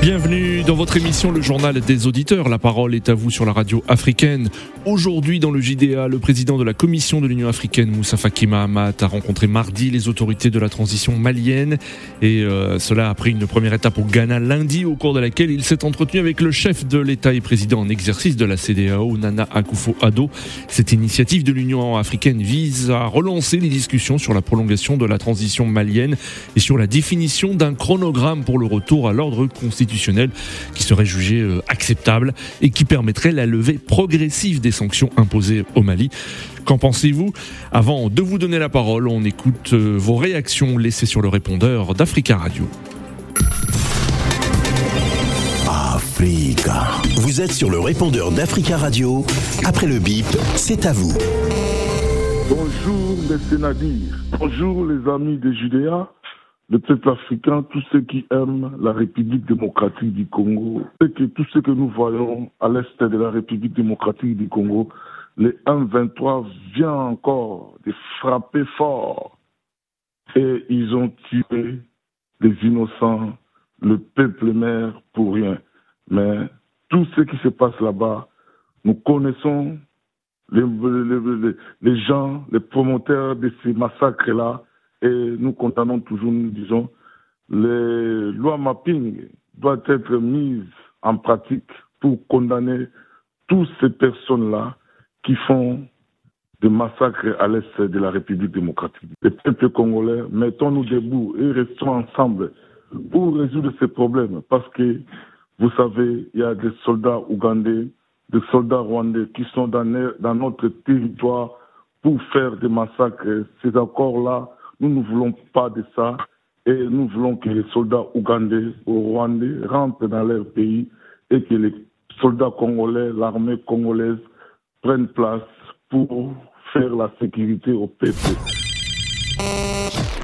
Bienvenue dans votre émission Le Journal des auditeurs. La parole est à vous sur la radio africaine. Aujourd'hui, dans le JDA, le président de la Commission de l'Union africaine, Moussa Faki Mahamat, a rencontré mardi les autorités de la transition malienne. Et euh, cela a pris une première étape au Ghana lundi, au cours de laquelle il s'est entretenu avec le chef de l'État et président en exercice de la CDAO, Nana Akufo-Addo. Cette initiative de l'Union africaine vise à relancer les discussions sur la prolongation de la transition malienne et sur la définition d'un chronogramme pour le retour à l'ordre constitutionnel qui serait jugé euh, acceptable et qui permettrait la levée progressive des sanctions imposées au Mali. Qu'en pensez-vous? Avant de vous donner la parole, on écoute euh, vos réactions laissées sur le répondeur d'Africa Radio. Africa. Vous êtes sur le répondeur d'Africa Radio. Après le bip, c'est à vous. Bonjour les Nadir. Bonjour les amis de Judéa, le peuple africain, tous ceux qui aiment la République démocratique du Congo. Et que tout ce que nous voyons à l'est de la République démocratique du Congo, les 1-23 vient encore de frapper fort. Et ils ont tué les innocents, le peuple mère pour rien. Mais tout ce qui se passe là-bas, nous connaissons les, gens, les promoteurs de ces massacres-là, et nous condamnons toujours, nous disons, les lois mapping doivent être mises en pratique pour condamner toutes ces personnes-là qui font des massacres à l'est de la République démocratique. Les peuples congolais, mettons-nous debout et restons ensemble pour résoudre ces problèmes parce que vous savez, il y a des soldats ougandais, des soldats rwandais qui sont dans, dans notre territoire pour faire des massacres. Ces accords-là, nous ne voulons pas de ça et nous voulons que les soldats ougandais ou rwandais rentrent dans leur pays et que les soldats congolais, l'armée congolaise prennent place pour faire la sécurité au peuple.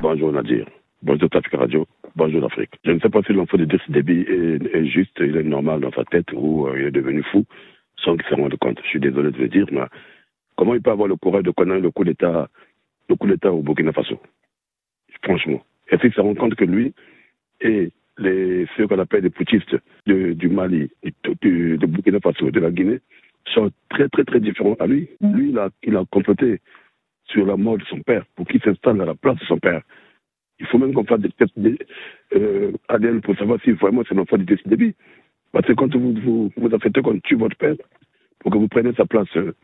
Bonjour Nadir. Bonjour Afrique Radio. Bonjour l'Afrique. Je ne sais pas si l'enfant de Déby est, est, juste, il est normal dans sa tête ou euh, il est devenu fou sans qu'il se rende compte. Je suis désolé de le dire, mais comment il peut avoir le courage de connaître le coup d'État, le coup d'État au Burkina Faso? Franchement. Est-ce qu'il se rend compte que lui et les, ceux qu'on appelle des putschistes de, du Mali, du, de Burkina Faso, de la Guinée, sont très très très différents à lui. Lui, il a, il a comploté sur la mort de son père pour qu'il s'installe à la place de son père. Il faut même qu'on fasse des tests euh, ADN pour savoir si vraiment c'est l'enfant du débit. Parce que quand vous vous, vous affectez qu'on tue votre père pour que vous preniez sa place, euh,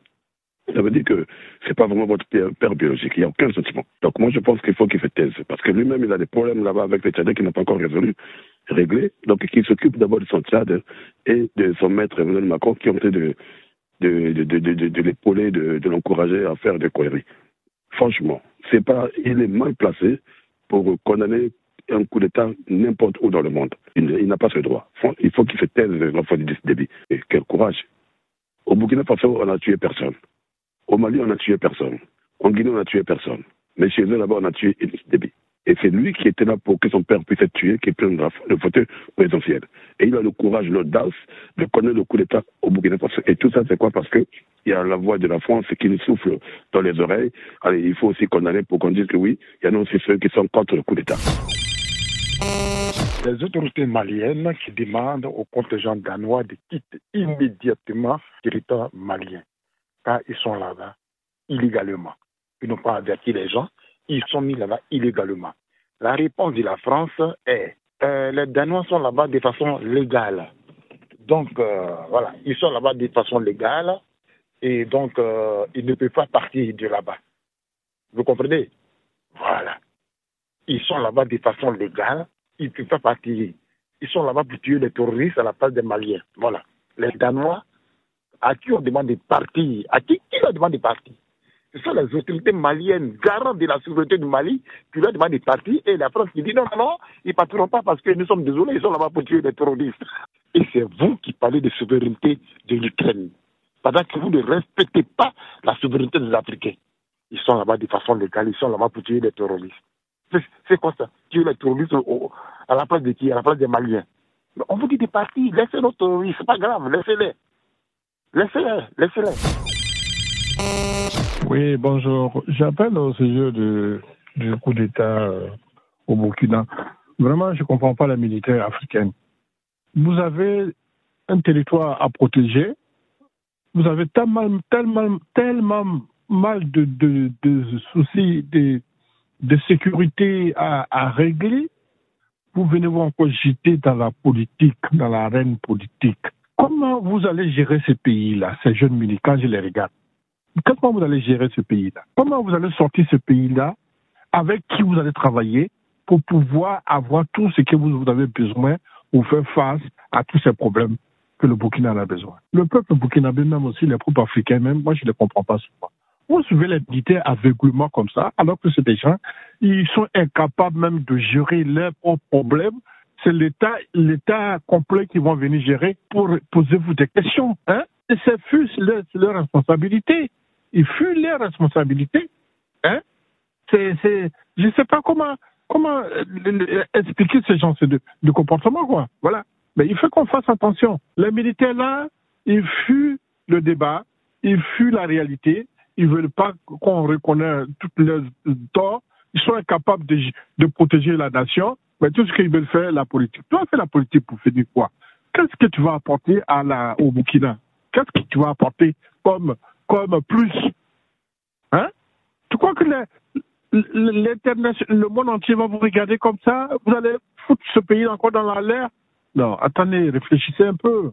ça veut dire que c'est pas vraiment votre père, biologique. Il n'y a aucun sentiment. Donc moi, je pense qu'il faut qu'il fait thèse. Parce que lui-même, il a des problèmes là-bas avec les Tchadiens qu'il n'a pas encore résolu, réglés. Donc qu'il s'occupe d'abord de son Tchad et de son maître Emmanuel Macron qui ont été de, de, de, de, de, l'épauler, de, l'encourager à faire des conneries. Franchement, c'est pas, il est mal placé pour condamner un coup d'État n'importe où dans le monde. Il, il n'a pas ce droit. Il faut qu'il se taise l'enfant du débit. Et quel courage. Au Burkina Faso, on n'a tué personne. Au Mali, on n'a tué personne. En Guinée, on n'a tué personne. Mais chez eux, là-bas, on a tué Idriss Déby. Et c'est lui qui était là pour que son père puisse être tué, qui prenne le fauteuil présidentiel. Et il a le courage, l'audace de connaître le coup d'État au Burkina Faso. Et tout ça, c'est quoi? Parce qu'il y a la voix de la France qui nous souffle dans les oreilles. Allez, il faut aussi condamner pour qu'on dise que oui, il y en a aussi ceux qui sont contre le coup d'État. Les autorités maliennes qui demandent au contingent danois de quitter immédiatement le territoire malien, car ils sont là-bas illégalement. Ils n'ont pas averti les gens, ils sont mis là-bas illégalement. La réponse de la France est euh, les Danois sont là-bas de façon légale. Donc, euh, voilà, ils sont là-bas de façon légale et donc euh, ils ne peuvent pas partir de là-bas. Vous comprenez? Voilà. Ils sont là-bas de façon légale, ils ne peuvent pas partir. Ils sont là-bas pour tuer les terroristes à la place des Maliens. Voilà. Les Danois, à qui on demande de partir À qui, qui leur demande de partir ce sont les autorités maliennes, garantes de la souveraineté du Mali, qui leur demandent de partir, et la France qui dit non, non, non, ils ne partiront pas parce que nous sommes désolés, ils sont là-bas pour tuer des terroristes. Et c'est vous qui parlez de souveraineté de l'Ukraine, pendant que vous ne respectez pas la souveraineté des Africains. Ils sont là-bas de façon légale, ils sont là-bas pour tuer des terroristes. C'est quoi ça? Tuer les terroristes à la place de qui? À la place des Maliens. On vous dit de partir, laissez nos terroristes, c'est pas grave, laissez-les. Laissez-les, laissez-les. Oui, bonjour. J'appelle au sujet du coup d'État au Burkina. Vraiment, je ne comprends pas la militaire africaine. Vous avez un territoire à protéger, vous avez tellement, mal de, soucis de, de sécurité à, à, régler, vous venez vous encore jeter dans la politique, dans l'arène politique. Comment vous allez gérer ce pays-là, ces jeunes militants, quand je les regarde Comment vous allez gérer ce pays-là Comment vous allez sortir ce pays-là Avec qui vous allez travailler pour pouvoir avoir tout ce que vous avez besoin pour faire face à tous ces problèmes que le Burkina a besoin. Le peuple burkinabé, même aussi les groupes africains, même, moi je ne les comprends pas souvent. Vous suivez les militaires aveuglement comme ça, alors que c'est des gens, ils sont incapables même de gérer leurs propres problèmes. C'est l'État, l'État complet qui vont venir gérer pour poser vous des questions. Hein? Et c'est fut leur, leur, responsabilité. Ils fuient leur responsabilité. Hein? C'est, c'est, je ne sais pas comment, comment euh, expliquer ce genre de, de comportement, quoi. Voilà. Mais il faut qu'on fasse attention. Les militaires, là, ils fuient le débat, ils fuient la réalité, ils ne veulent pas qu'on reconnaisse toutes leurs torts, ils sont incapables de, de, protéger la nation, mais tout ce qu'ils veulent faire, la politique. Vas faire la politique pour finir quoi? Qu'est-ce que tu vas apporter la, au Burkina? Qu'est-ce que tu vas apporter comme, comme plus? Hein? Tu crois que le monde entier va vous regarder comme ça? Vous allez foutre ce pays encore dans l'air? Non, attendez, réfléchissez un peu.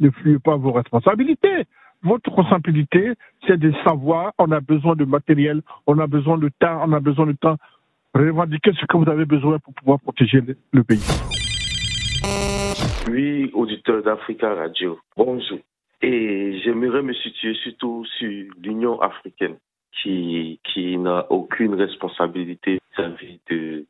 Ne fuyez pas vos responsabilités. Votre responsabilité, c'est de savoir, on a besoin de matériel, on a besoin de temps, on a besoin de temps. Revendiquez ce que vous avez besoin pour pouvoir protéger le pays. Oui, auditeur d'Africa Radio, bonjour. Et j'aimerais me situer surtout sur l'Union africaine qui, qui n'a aucune responsabilité vis-à-vis de,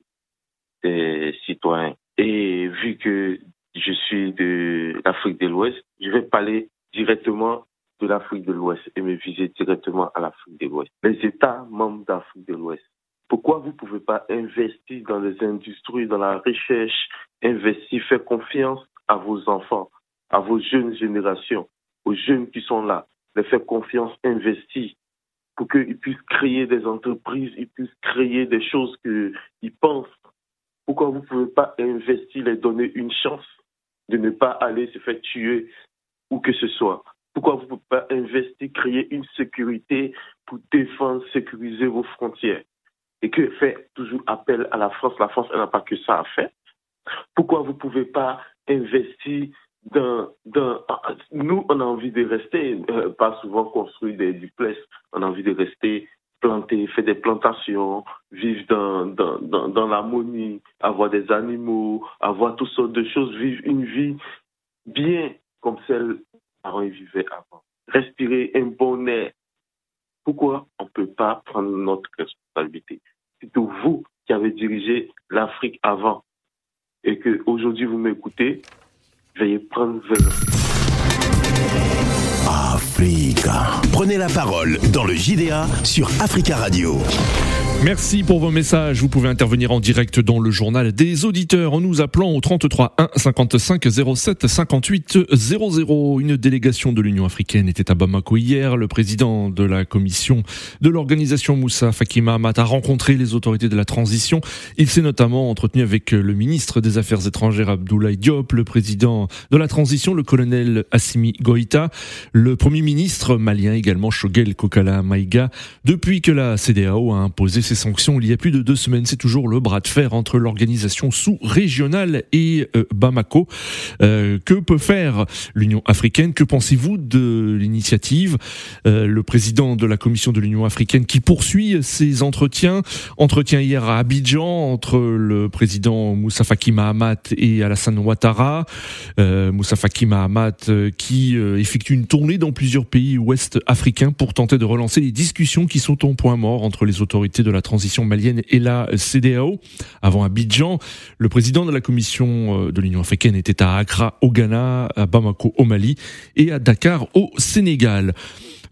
des citoyens. Et vu que je suis de l'Afrique de l'Ouest, je vais parler directement de l'Afrique de l'Ouest et me viser directement à l'Afrique de l'Ouest. Les États membres d'Afrique de l'Ouest. Pourquoi vous ne pouvez pas investir dans les industries, dans la recherche, investir, faire confiance à vos enfants, à vos jeunes générations, aux jeunes qui sont là, les faire confiance, investir pour qu'ils puissent créer des entreprises, ils puissent créer des choses qu'ils pensent. Pourquoi vous ne pouvez pas investir, les donner une chance de ne pas aller se faire tuer où que ce soit? Pourquoi vous ne pouvez pas investir, créer une sécurité pour défendre, sécuriser vos frontières? Et que fait toujours appel à la France La France, elle n'a pas que ça à faire. Pourquoi vous ne pouvez pas investir dans, nous, on a envie de rester, euh, pas souvent construire des duplexes, on a envie de rester planter, faire des plantations, vivre dans, dans, dans, l'harmonie, avoir des animaux, avoir toutes sortes de choses, vivre une vie bien comme celle parents vivaient avant. Respirer un bon air. Pourquoi on ne peut pas prendre notre responsabilité? l'Afrique avant et que aujourd'hui vous m'écoutez, veuillez prendre. Africa. Prenez la parole dans le JDA sur Africa Radio. Merci pour vos messages. Vous pouvez intervenir en direct dans le journal des auditeurs en nous appelant au 33 1 55 07 58 00. Une délégation de l'Union africaine était à Bamako hier. Le président de la commission de l'organisation Moussa Fakima Amat a rencontré les autorités de la transition. Il s'est notamment entretenu avec le ministre des Affaires étrangères Abdoulaye Diop, le président de la transition, le colonel Assimi Goïta, le premier ministre malien également Shogel Kokala Maïga, depuis que la CDAO a imposé sanctions il y a plus de deux semaines. C'est toujours le bras de fer entre l'organisation sous-régionale et euh, Bamako. Euh, que peut faire l'Union africaine? Que pensez-vous de l'initiative? Euh, Le président de la Commission de l'Union africaine qui poursuit ses entretiens, entretien hier à Abidjan entre le président Moussa Faki Mahamat et Alassane Ouattara. Moussa Faki Mahamat qui effectue une tournée dans plusieurs pays ouest africains pour tenter de relancer les discussions qui sont au point mort entre les autorités de la transition malienne et la CDAO. Avant Abidjan, le président de la Commission euh, de l'Union africaine était à Accra au Ghana, à Bamako au Mali et à Dakar au Sénégal.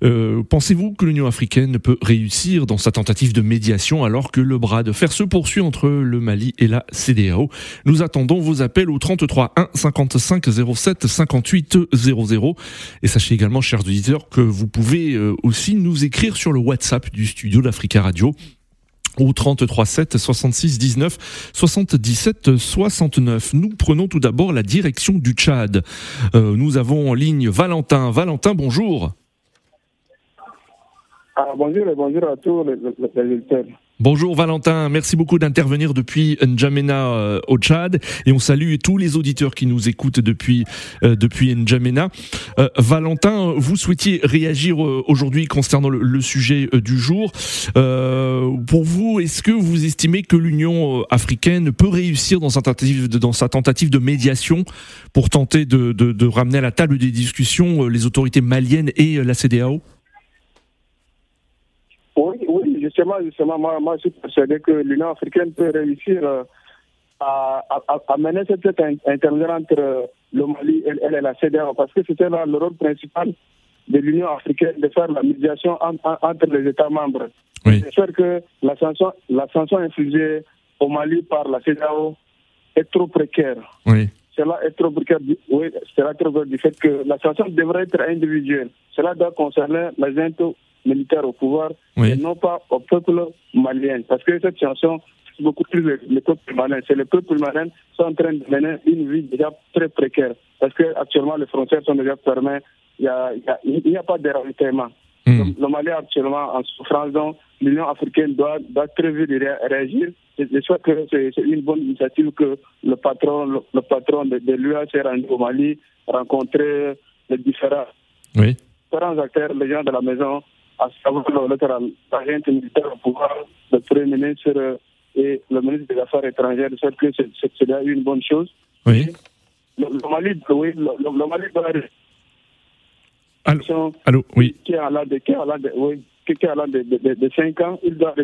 Euh, pensez-vous que l'Union africaine peut réussir dans sa tentative de médiation alors que le bras de fer se poursuit entre le Mali et la CDAO Nous attendons vos appels au 33 1 55 07 58 00. Et sachez également, chers auditeurs, que vous pouvez euh, aussi nous écrire sur le WhatsApp du studio d'Africa Radio au 33 7 66 19 77 69. Nous prenons tout d'abord la direction du Tchad. Euh, nous avons en ligne Valentin. Valentin, bonjour. Ah, bonjour et bonjour à tous les, les, Bonjour Valentin, merci beaucoup d'intervenir depuis N'Djamena euh, au Tchad et on salue tous les auditeurs qui nous écoutent depuis euh, depuis N'Djamena. Euh, Valentin, vous souhaitiez réagir aujourd'hui concernant le, sujet du jour. pour vous, est-ce que vous estimez que l'Union africaine peut réussir dans sa tentative de, médiation pour tenter de, de, de ramener à la table des discussions les autorités maliennes et la CDAO oui, oui, justement, justement, moi, moi je suis persuadé que l'Union africaine peut réussir euh, à, à, mener cette intermédiaire entre le Mali et, et la CDAO, parce que c'était le rôle principal de l'Union africaine de faire la médiation entre les États membres. Oui. J'espère que la sanction, la sanction infligée au Mali par la CDAO est trop précaire. Oui. Cela est trop précaire, oui, cela trop précaire du fait que la sanction devrait être individuelle. Cela doit concerner la gente militaires au pouvoir et non pas au peuple malien. Parce que cette chanson, c'est beaucoup plus le, peuple malien. C'est le peuple malien qui sont en train de mener une vie déjà très précaire. Parce que actuellement les frontières sont déjà fermées. Il n'y a, a, pas de ravitaillement. Hmm. Le, Mali est actuellement en souffrance, donc l'Union africaine doit, doit très vite réagir. Je souhaite que c'est une bonne initiative que le patron, le, patron de, de l'UA s'est rendu au Mali, rencontrer les différents, oui. différents acteurs, les gens de la maison, à savoir l'agent militaire au pouvoir, le Premier ministre et le ministre des Affaires étrangères, c'est que c'est déjà une bonne chose. Oui. Le, Mali, oui, le, le Mali doit Allô, Allô oui. Qui est à l'âge de, qui est à de, oui, qui est à de, de, de, 5 ans, il doit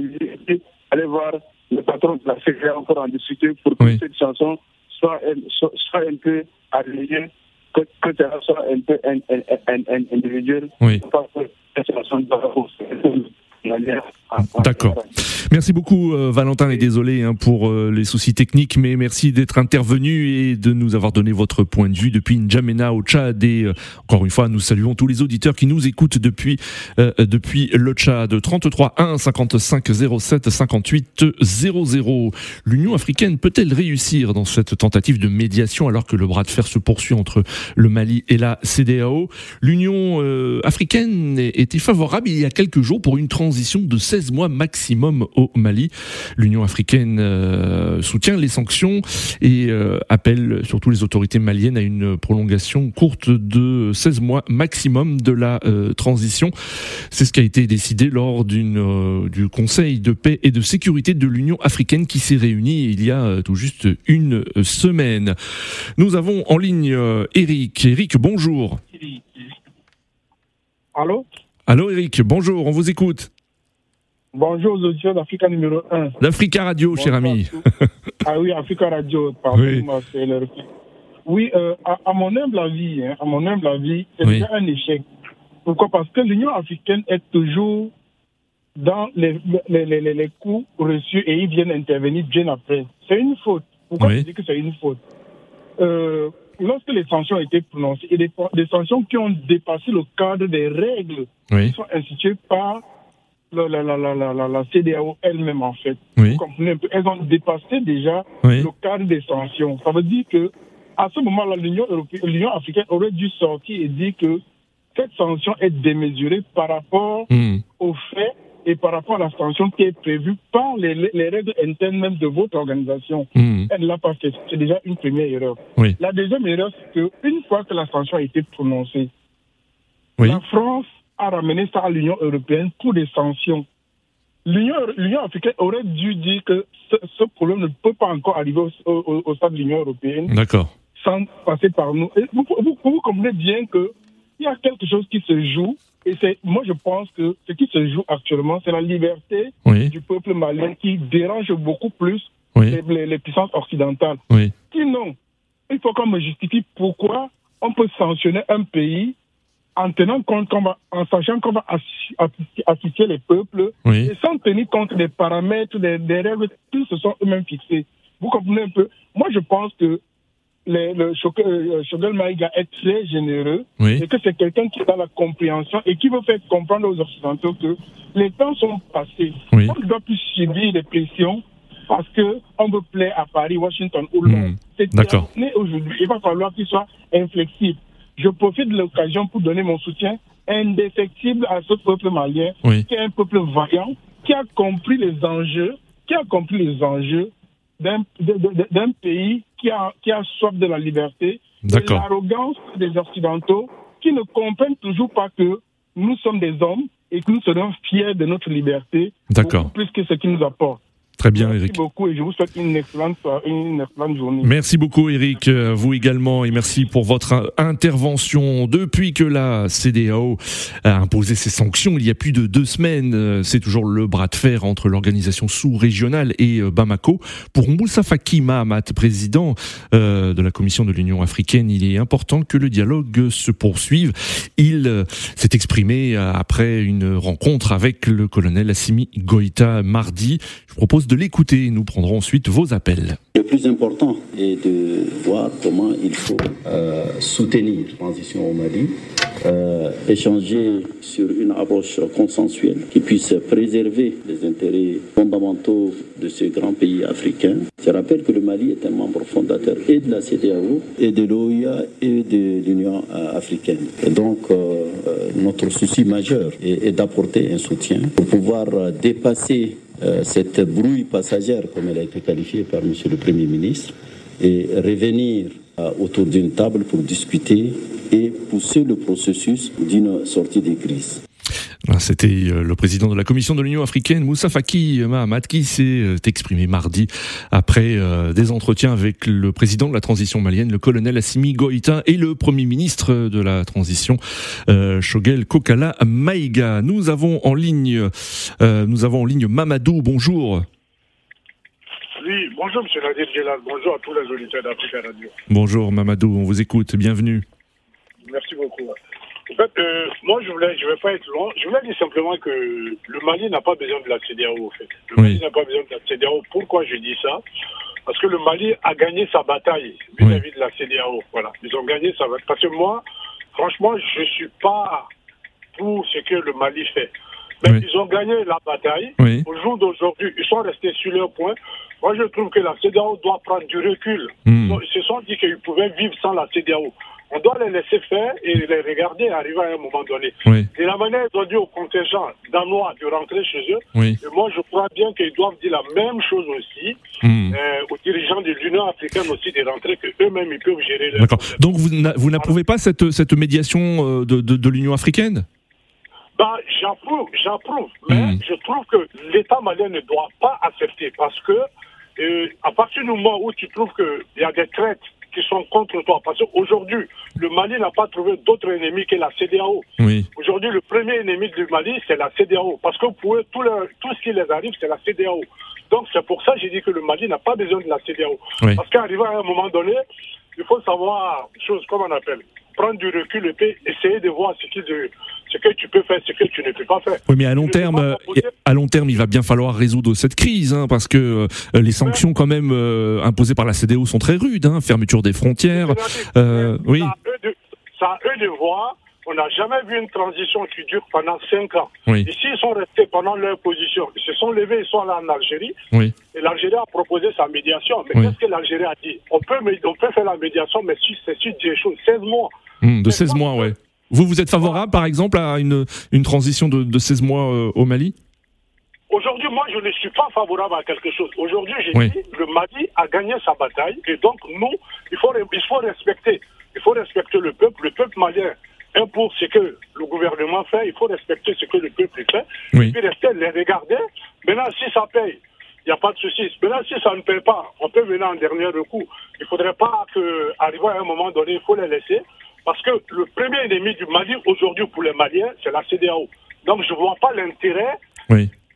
aller voir le patron de la CGA encore en discuter pour que oui. cette chanson soit, soit, soit un peu alignée, que, que ça soit un peu individuel. Oui. Esos son los ajustes. D'accord. Merci beaucoup euh, Valentin et désolé hein, pour euh, les soucis techniques, mais merci d'être intervenu et de nous avoir donné votre point de vue depuis N'Djamena au Tchad. Et euh, encore une fois, nous saluons tous les auditeurs qui nous écoutent depuis depuis le Tchad. 33 1 55 07 58 00. L'Union africaine peut-elle réussir dans cette tentative de médiation alors que le bras de fer se poursuit entre le Mali et la CDAO L'Union africaine était favorable il y a quelques jours pour une transition de 16 mois maximum au Mali. L'Union africaine euh, soutient les sanctions et euh, appelle surtout les autorités maliennes à une prolongation courte de 16 mois maximum de la euh, transition. C'est ce qui a été décidé lors d'une du Conseil de paix et de sécurité de l'Union africaine qui s'est réuni il y a tout juste une semaine. Nous avons en ligne Eric. Eric, bonjour. Allô? Allô Eric, bonjour, on vous écoute. Bonjour aux auditeurs d'Africa numéro 1. D'Africa Radio, cher ami. ah oui, Africa Radio, pardon, oui. Oui, euh, à, à, mon humble avis, hein, à mon humble avis, c'est oui. un échec. Pourquoi? Parce que l'Union africaine est toujours dans les, les, les, les, coups reçus et ils viennent intervenir bien après. C'est une faute. Pourquoi oui. je dis que c'est une faute? Euh, Lorsque les sanctions ont été prononcées, et des, des, sanctions qui ont dépassé le cadre des règles qui sont instituées par la, la, la, la, la, la CDAO elle-même, en fait. Oui. Vous comprenez Elles ont dépassé déjà oui. le cadre des sanctions. Ça veut dire que à ce moment-là, l'Union l'Union africaine aurait dû sortir et dire que cette sanction est démesurée par rapport mmh. aux faits et par rapport à la sanction qui est prévue par les, les règles internes même de votre organisation. Mmh. Elle ne l'a pas fait. C'est déjà une première erreur. Oui. La deuxième erreur, c'est qu'une fois que la sanction a été prononcée, oui. la France a ramené ça à l'Union européenne pour des sanctions. L'Union africaine aurait dû dire que ce, ce, problème ne peut pas encore arriver au, au, au stade de l'Union européenne sans passer par nous. Et vous, vous, vous comprenez bien qu'il y a quelque chose qui se joue. Et c'est, moi, je pense que ce qui se joue actuellement, c'est la liberté oui. du peuple malien qui dérange beaucoup plus oui. les, les, les, puissances occidentales. Oui. Sinon, il faut qu'on me justifie pourquoi on peut sanctionner un pays en tenant compte, va, en sachant qu'on va assister les peuples oui. et sans tenir compte des paramètres, des, des règles qui se sont eux-mêmes fixés. Vous comprenez un peu? Moi, je pense que le Choguel Maïga est très généreux et que c'est quelqu'un qui a la compréhension et qui veut faire comprendre aux Occidentaux que les temps sont passés. On ne doit plus subir des pressions parce qu'on veut plaire à Paris, Washington ou Londres. Hmm. C'est terminé aujourd'hui. Il va falloir qu'il soit inflexible. Je profite de l'occasion pour donner mon soutien indéfectible à ce peuple malien, qui est un peuple vaillant, qui a compris les enjeux, qui a compris les enjeux d'un pays qui a, qui a soif de la liberté, de l'arrogance des Occidentaux, qui ne comprennent toujours pas que nous sommes des hommes et que nous serons fiers de notre liberté, plus que ce qui nous apporte. Très bien, Eric. Merci beaucoup et je vous souhaite une excellente, une excellente journée. Merci beaucoup, Eric. Euh, vous également et merci pour votre intervention. Depuis que la CDAO a imposé ses sanctions il y a plus de deux semaines, euh, c'est toujours le bras de fer entre l'organisation sous-régionale et euh, Bamako. Pour Moussa Faki Mahamat, président de la Commission de l'Union africaine, il est important que le dialogue se poursuive. Il s'est exprimé après une rencontre avec le colonel Assimi Goïta mardi. Je propose de l'écouter. Nous prendrons ensuite vos appels. Le plus important est de voir comment il faut euh, soutenir la transition au Mali, euh, échanger sur une approche consensuelle qui puisse préserver les intérêts fondamentaux de ce grand pays africain. Je rappelle que le Mali est un membre fondateur et de la CDAO, et de l'OIA, et de l'Union euh, africaine. Donc, notre souci majeur est d'apporter un soutien pour pouvoir dépasser euh, cette brouille passagère, comme elle a été qualifiée par M. le Premier ministre, et revenir autour d'une table pour discuter et pousser le processus d'une sortie des crises. C'était euh, le président de la Commission de l'Union africaine, Moussa Faki Mahamat, qui s'est euh, exprimé mardi après euh, des entretiens avec le président de la transition malienne, le colonel Assimi Goïta, et le premier ministre de la transition, Shogel Kokala Maïga. Nous avons en ligne, nous avons en ligne Mamadou. Bonjour. Oui, bonjour Monsieur Nadir Gelal, bonjour à tous les auditeurs d'Africa Radio. Bonjour Mamadou, on vous écoute, bienvenue. Merci beaucoup. Fait, euh, moi, je voulais, je vais pas être long. Je voulais dire simplement que le Mali n'a pas besoin de la CDAO, en fait. Le Mali n'a pas besoin de la CDAO. Pourquoi je dis ça? Parce que le Mali a gagné sa bataille vis-à-vis de la CDAO. Voilà. Ils ont gagné sa bataille. Parce que moi, franchement, je suis pas pour ce que le Mali fait. Mais ils ont gagné la bataille. Au jour d'aujourd'hui, ils sont restés sur leur point. Moi, je trouve que la CDAO doit prendre du recul. Hmm. Ils se sont dit qu'ils pouvaient vivre sans la CDAO on doit les laisser faire et les regarder arriver à un moment donné. Et la manière dont dit au contingent danois de rentrer chez eux, et moi je crois bien qu'ils doivent dire la même chose aussi hmm. euh, aux dirigeants de l'Union africaine aussi de rentrer, que eux-mêmes ils peuvent gérer. D'accord. Donc vous n'approuvez pas cette, cette médiation euh, de, de, l'Union africaine? Bah, j'approuve, j'approuve, mais hmm. je trouve que l'État malien ne doit pas accepter parce que euh, à partir du moment où tu trouves qu'il y a des traites qui sont contre toi. Parce qu'aujourd'hui, le Mali n'a pas trouvé d'autre ennemi que la CDAO. Aujourd'hui, le premier ennemi du Mali, c'est la CDAO. Parce que pour eux, tout, tout ce qui les arrive, c'est la CDAO. Donc, c'est pour ça que j'ai dit que le Mali n'a pas besoin de la CDAO. Parce qu'arrivé à un moment donné, il faut savoir, chose, comme on appelle, prendre du recul et essayer de voir ce, qui, ce que tu peux faire, ce que tu ne peux pas faire. Oui, mais à long terme, à long terme, il va bien falloir résoudre cette crise, hein, parce que euh, les sanctions quand même euh, imposées par la CDO sont très rudes, hein, fermeture des frontières. Euh, oui. Ça à eux de voir on n'a jamais vu une transition qui dure pendant cinq ans. Ici, ils sont restés pendant leur position. Ils se sont levés, ils sont allés en Algérie. Et l'Algérie a proposé sa médiation. Mais qu'est-ce que l'Algérie a dit? On peut, on peut faire la médiation, mais si c'est sur des choses, 16 mois. Hmm, de 16 mois, ouais. Vous, vous êtes favorable, par exemple, à une, une transition de, de 16 mois euh, au Mali? Aujourd'hui, moi, je ne suis pas favorable à quelque chose. Aujourd'hui, j'ai dit, le Mali a gagné sa bataille. Et donc, nous, il faut, il faut respecter. Il faut respecter le peuple. Le peuple malien pour ce que le gouvernement fait, il faut respecter ce que le peuple fait. Et puis rester les regarder. Maintenant, si ça paye, il n'y a pas de souci. Maintenant, si ça ne paye pas, on peut venir en dernier recours. Il ne faudrait pas que, arriver à un moment donné, il faut les laisser. Parce que le premier ennemi du Mali aujourd'hui pour les Maliens, c'est la CDAO. Donc je ne vois pas l'intérêt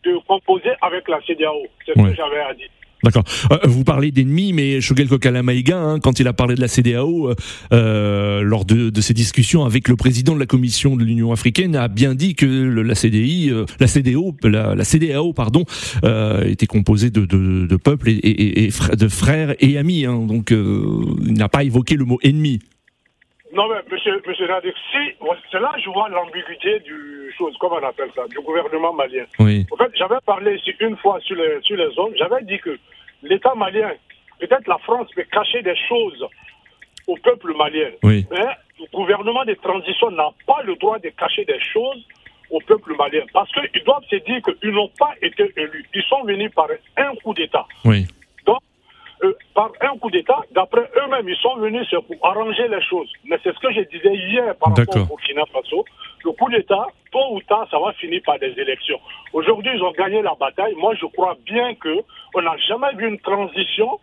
de composer avec la CDAO. C'est ce que j'avais à dire. D'accord. Euh, vous parlez d'ennemis, mais Shogel Kokalamaïga, hein, quand il a parlé de la CDAO, euh, lors de, ses discussions avec le président de la Commission de l'Union africaine, a bien dit que la CDI, euh, la CDO, la, la, CDAO, pardon, euh, était composée de, peuples et, de frères et amis. Hein, donc, il n'a pas évoqué le mot ennemi. Non, mais monsieur, monsieur Nadir, si, c'est là que je vois l'ambiguïté du chose, comment on appelle ça, du gouvernement malien. Oui. En fait, j'avais parlé ici une fois sur les, sur les zones, j'avais dit que l'État malien, peut-être la France peut cacher des choses au peuple malien. Oui. Mais le gouvernement de transition n'a pas le droit de cacher des choses au peuple malien. Parce qu'ils doivent se dire qu'ils n'ont pas été élus. Ils sont venus par un coup d'État. Oui. Euh, par un coup d'État, d'après eux-mêmes, ils sont venus pour arranger les choses. Mais c'est ce que je disais hier par rapport au Burkina Faso. Le coup d'État, tôt ou tard, ça va finir par des élections. Aujourd'hui, ils ont gagné la bataille. Moi, je crois bien qu'on n'a jamais vu une transition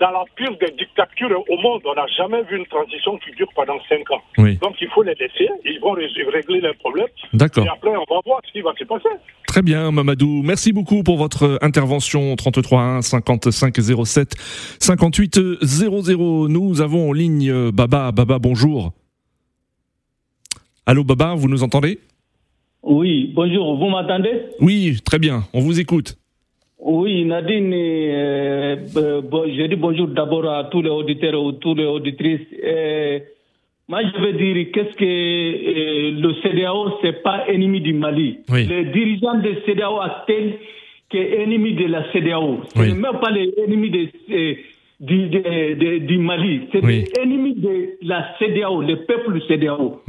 dans la pire des dictatures au monde, on n'a jamais vu une transition qui dure pendant cinq ans. Donc il faut les laisser, ils vont régler les problèmes. D'accord. Et après, on va voir ce qui va se passer. Très bien, Mamadou. Merci beaucoup pour votre intervention. 33 1 55 07 58 00. Nous avons en ligne Baba. Baba, bonjour. Allô, Baba, vous nous entendez? Oui, bonjour. Vous m'entendez? Oui, très bien. On vous écoute. Oui, Nadine, euh, euh, je dis bonjour d'abord à tous les auditeurs ou toutes les auditrices. Euh, moi, je veux dire, qu'est-ce que euh, le CDAO, c'est pas ennemi du Mali. Oui. Les dirigeants de CDAO atteignent qui est ennemi de la CDAO. Ce Oui. n'est même pas les ennemis de, euh, du, de- de- du Mali. C'est Oui. les ennemis de la CDAO, le peuple CDAO.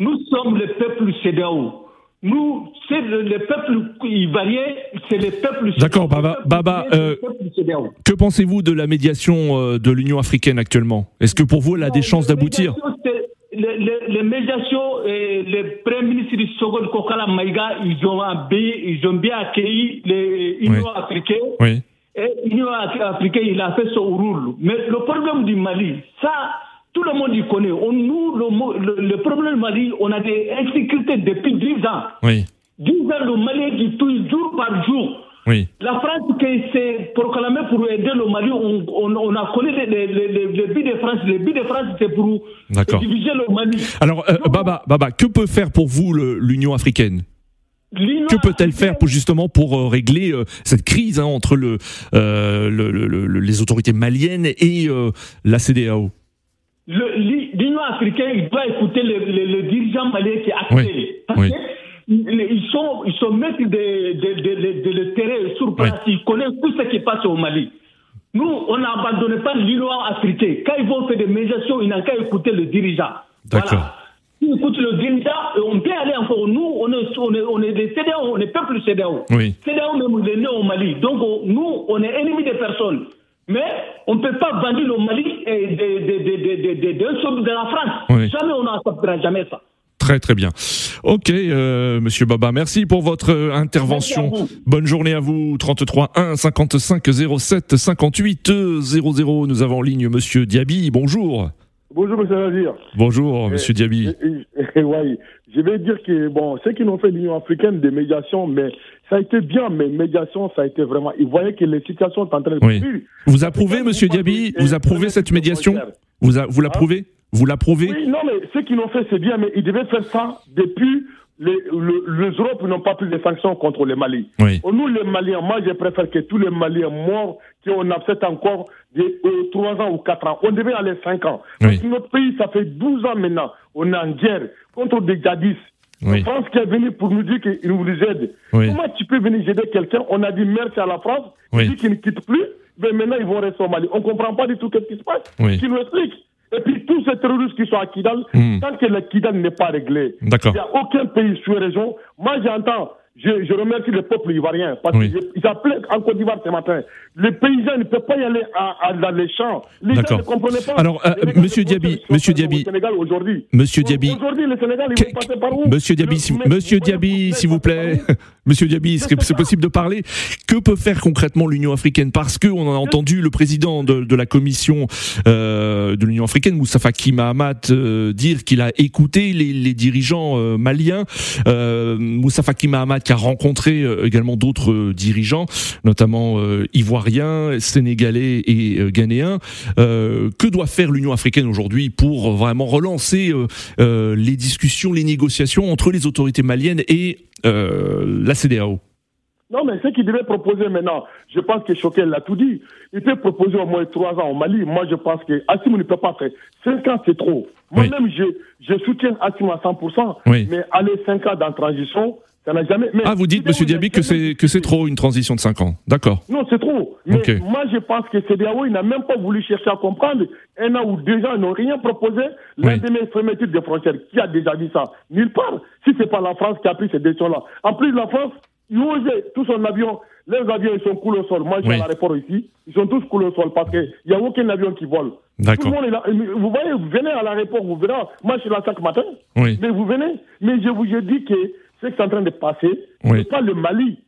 Nous sommes le peuple CDAO. Nous, c'est le, le peuple ivoirien, c'est le peuple D'accord. Baba- peuple Baba, euh. Que pensez-vous de la médiation de l'Union africaine actuellement? Est-ce que pour vous, elle a des chances d'aboutir? Les, les- les médiations, euh, le Premier ministre du Sogol Kokala Maïga, ils ont, bien, ils ont bien accueilli les Union Oui. africaine. Oui. Et l'Union africaine, il a fait son rôle. Mais le problème du Mali, ça, tout le monde y connaît. On, nous, le, mo- le, le problème du Mali, on a des insécurités depuis 10 ans. Oui. 10 ans, le Mali dit tout jour par jour. Oui. La France qui s'est proclamée pour aider le Mali, on, on, on a connu les, les, les, les- les buts de France. Les buts de France, c'est pour diviser le Mali. Alors, euh, Baba, Baba, que peut faire pour vous l'Union africaine? Que peut-elle faire pour justement pour euh, régler euh, cette crise hein, entre le, euh, le- le- le- les autorités maliennes et euh, la CDAO L'Union africaine, il doit écouter le, dirigeant malien qui est actuel. Oui, Parce oui. Ils ils sont, ils sont maîtres de, de, de, de, de le terrain sur place. Oui. Ils connaissent tout ce qui passe au Mali. Nous, on n'abandonne pas l'Union africaine. Quand ils vont faire des médiations, ils n'ont qu'à écouter le dirigeant. D'accord. Voilà. S'ils écoutent le dirigeant, on peut aller encore. Nous, on est, on est, on est des CDAO, on est peuple CDAO. Oui. CDAO même, est né au Mali. Donc, on- nous, on est ennemis des personnes. Mais on ne peut pas vendre le Mali et de, de, de, de, de, de, d'un seul de la France. Oui. Jamais on n'acceptera jamais ça. Très très bien. Ok, euh, Monsieur Baba, merci pour votre euh, intervention. Merci à vous. Bonne journée à vous. 33 1 55 07 58 00. Nous avons en ligne Monsieur Diaby. Bonjour. Bonjour, monsieur Nazir. Bonjour, Monsieur Diaby. Ouais, je vais dire que, bon, ceux qui n'ont fait l'Union africaine des médiations, mais ça a été bien, mais médiation, ça a été vraiment. Ils voyaient que les situations sont en train de Oui. Vous approuvez, Monsieur Diaby? Vous approuvez cette médiation? Vous, a- vous l'approuvez? Vous l'approuvez? Oui, non, mais ceux qui l'ont fait, c'est bien, mais ils devaient faire ça depuis. Les, le- les Europes n'ont pas pris de sanctions contre le Mali. Oui. Nous, les Maliens, moi, je préfère que tous les Maliens morts, qui ont accepté encore de, 3 ans ou 4 ans, on devait aller 5 ans. Parce Oui. que notre pays, ça fait 12 ans maintenant, on est en guerre contre des djihadistes. Oui. La France qui est venue pour nous dire qu'il nous aide. Oui. Comment tu peux venir aider quelqu'un? On a dit merci à la France, il dit qu'il ne quitte plus, mais maintenant ils vont rester au Mali. On ne comprend pas du tout ce qui se passe. Oui. Qui nous explique Et puis tous ces terroristes qui sont à Kidal, Hmm. tant que le Kidal n'est pas réglé, il n'y a aucun pays sur la région. Moi j'entends, je, je remercie le peuple ivoirien, parce Oui. qu'ils appelaient en Côte d'Ivoire ce matin. Les paysans ne peuvent pas y aller à, à- dans les champs. Les gens D'accord. ne comprenaient pas. Alors, euh, Monsieur Diaby, Monsieur Diaby. Aujourd'hui. Monsieur Diaby. Aujourd'hui, le Sénégal, ils vont passer par où? Monsieur Diaby, Monsieur Diaby, s'il vous plaît. Monsieur Diaby, est-ce que c'est possible de parler? Que peut faire concrètement l'Union africaine? Parce que on a entendu le président de, la commission euh, de l'Union africaine, Moussa Faki Mahamat, euh, dire qu'il a écouté les, dirigeants euh, maliens. Moussa Faki Mahamat qui a rencontré également d'autres dirigeants, notamment ivoiriens, sénégalais et ghanéens. que doit faire l'Union africaine aujourd'hui pour vraiment relancer les discussions, les négociations entre les autorités maliennes et la CDAO non, mais ce qu'il devait proposer maintenant, je pense que Choquel l'a tout dit. Il peut proposer au moins trois ans au Mali. Moi, je pense que Assim ne peut pas faire. Cinq ans, c'est trop. Moi-même, je, je, soutiens Assim à 100%. Mais aller cinq ans dans transition, ça n'a jamais. ah, vous dites, Monsieur Diaby, que c'est que c'est trop une transition de cinq ans. D'accord. Non, c'est trop. Mais moi, je pense que CDAO, il n'a même pas voulu chercher à comprendre. Un an ou deux ans, ils n'ont rien proposé. L'un des fermetures des frontières, qui a déjà dit ça Nulle part. Si c'est pas la France qui a pris cette décision-là. En plus, la France, ils osé tout son avion. Les avions, ils sont coulés au sol. Moi, je suis à l'aéroport ici. Ils sont tous coulés au sol parce qu'il n'y a aucun avion qui vole. Là. Vous voyez, vous venez à l'aéroport, vous verrez. Moi, je suis là chaque matin. Mais vous venez. Mais je vous ai dit que ce qui est en train de passer, ce n'est pas le Mali.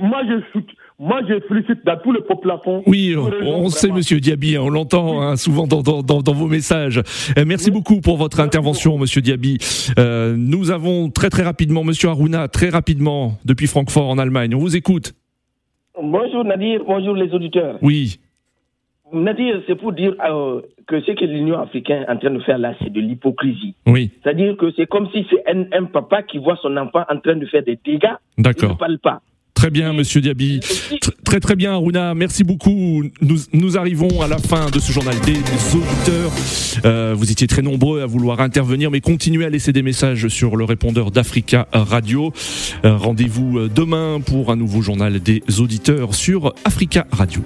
Moi je, moi, je félicite dans tous les populations. Oui, on, sait, Monsieur Diaby, hein, on l'entend hein, souvent dans, dans, dans, vos messages. Euh, merci beaucoup pour votre intervention, Monsieur Diaby. Euh, nous avons très très rapidement, Monsieur Aruna, très rapidement, depuis Francfort en Allemagne. On vous écoute. Bonjour Nadir, bonjour les auditeurs. Oui. Nadir, c'est pour dire euh, que ce que l'Union africaine est en train de faire là, c'est de l'hypocrisie. Oui. C'est-à-dire que c'est comme si c'est un, un, papa qui voit son enfant en train de faire des dégâts. D'accord. Il ne parle pas. Très bien, monsieur Diaby. Très très bien, Aruna. Merci beaucoup. Nous, nous arrivons à la fin de ce journal des, auditeurs. Euh, vous étiez très nombreux à vouloir intervenir, mais continuez à laisser des messages sur le répondeur d'Africa Radio. Euh, rendez-vous demain pour un nouveau journal des auditeurs sur Africa Radio.